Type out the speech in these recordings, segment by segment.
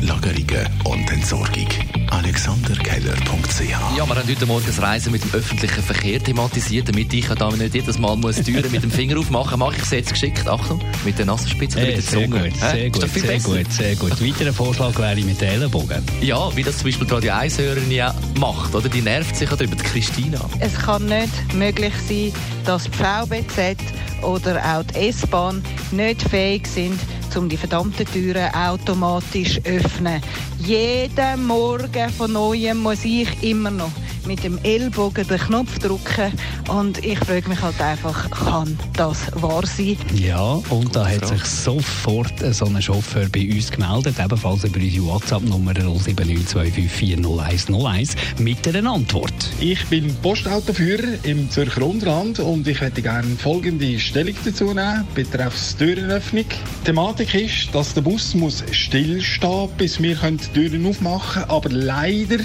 Lagerungen und Entsorgung. AlexanderKeller.ch Ja, wir haben heute Morgen das Reisen mit dem öffentlichen Verkehr thematisiert, damit ich da nicht jedes Mal muss Türen mit dem Finger aufmachen muss. Mache ich es jetzt geschickt. Achtung, mit der Nasenspitze oder Hey, mit der sehr Zunge. gut, sehr gut, sehr besser. gut, sehr gut. Weiterer Vorschlag wäre mit den Ellenbogen. Ja, wie das zum Beispiel die Radio 1 Hörerin ja macht, oder? Die nervt sich darüber, die Christina. Es kann nicht möglich sein, dass die VBZ oder auch die S-Bahn nicht fähig sind, um die verdammten Türen automatisch öffnen. Jeden Morgen von Neuem muss ich immer noch mit dem Ellbogen den Knopf drücken und ich frage mich halt einfach, kann das wahr sein? Ja, und da hat sich sofort so ein Chauffeur bei uns gemeldet, ebenfalls über unsere WhatsApp-Nummer 07925400101 mit einer Antwort. Ich bin Postautoführer im Zürcher Unterland und ich hätte gerne folgende Stellung dazu nehmen, betreffs Türenöffnung. Die Thematik ist, dass der Bus muss stillstehen, bis wir können die Türen aufmachen können, aber leider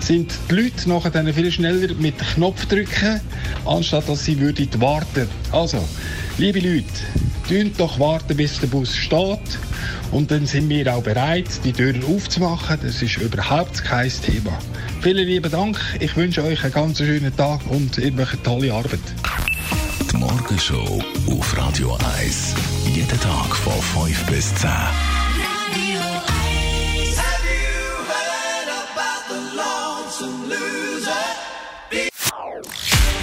sind die Leute nachher dann viel schneller mit Knopf drücken, anstatt dass sie würden warten. Also, liebe Leute, Tönt doch warten, bis der Bus steht. Und dann sind wir auch bereit, die Türen aufzumachen. Das ist überhaupt kein Thema. Vielen lieben Dank. Ich wünsche euch einen ganz schönen Tag und macht tolle Arbeit. Die Morgenshow auf Radio 1. Jeden Tag von 5 bis 10.